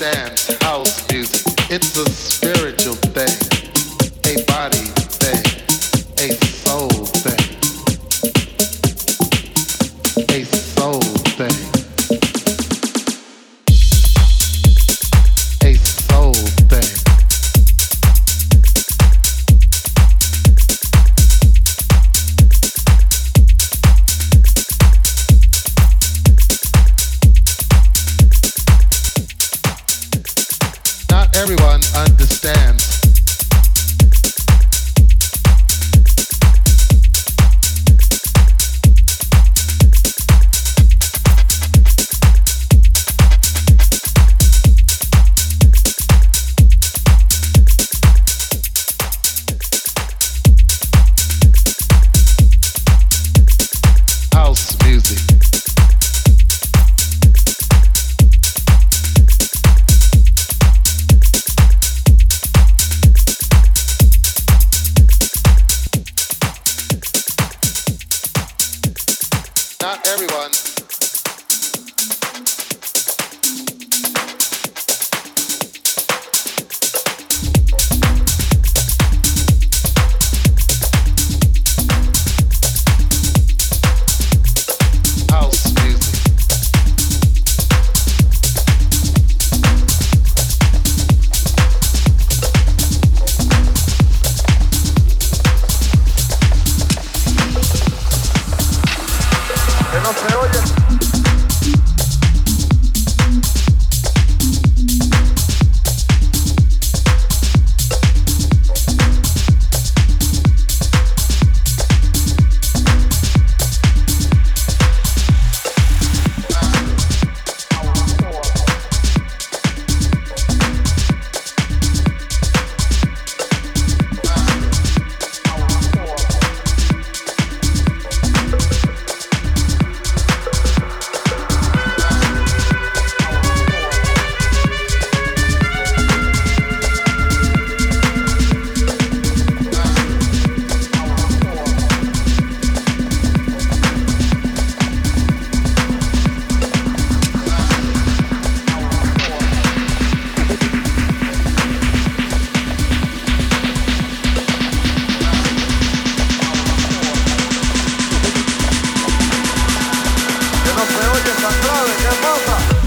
understands house music. It's a se aplaude, ¿qué pasa?